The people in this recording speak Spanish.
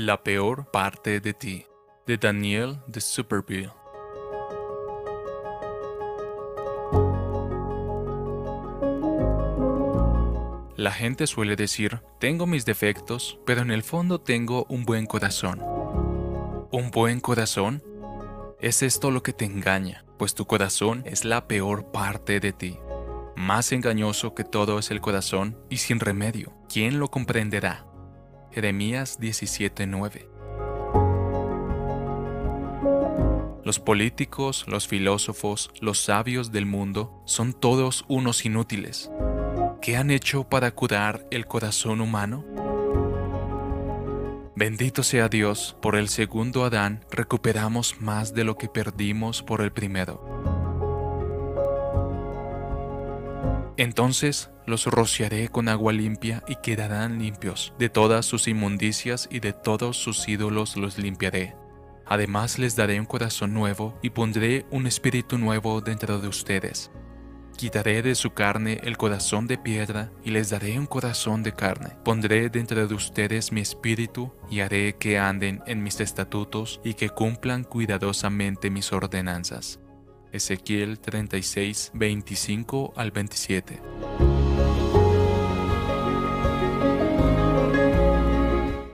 La peor parte de ti, de Daniel de Superville. La gente suele decir, tengo mis defectos, pero en el fondo tengo un buen corazón. ¿Un buen corazón? Es esto lo que te engaña, pues tu corazón es la peor parte de ti. Más engañoso que todo es el corazón y sin remedio. ¿Quién lo comprenderá? Jeremías 17:9 Los políticos, los filósofos, los sabios del mundo son todos unos inútiles. ¿Qué han hecho para curar el corazón humano? Bendito sea Dios, por el segundo Adán recuperamos más de lo que perdimos por el primero. Entonces los rociaré con agua limpia y quedarán limpios. De todas sus inmundicias y de todos sus ídolos los limpiaré. Además les daré un corazón nuevo y pondré un espíritu nuevo dentro de ustedes. Quitaré de su carne el corazón de piedra y les daré un corazón de carne. Pondré dentro de ustedes mi espíritu y haré que anden en mis estatutos y que cumplan cuidadosamente mis ordenanzas. Ezequiel 36, 25 al 27.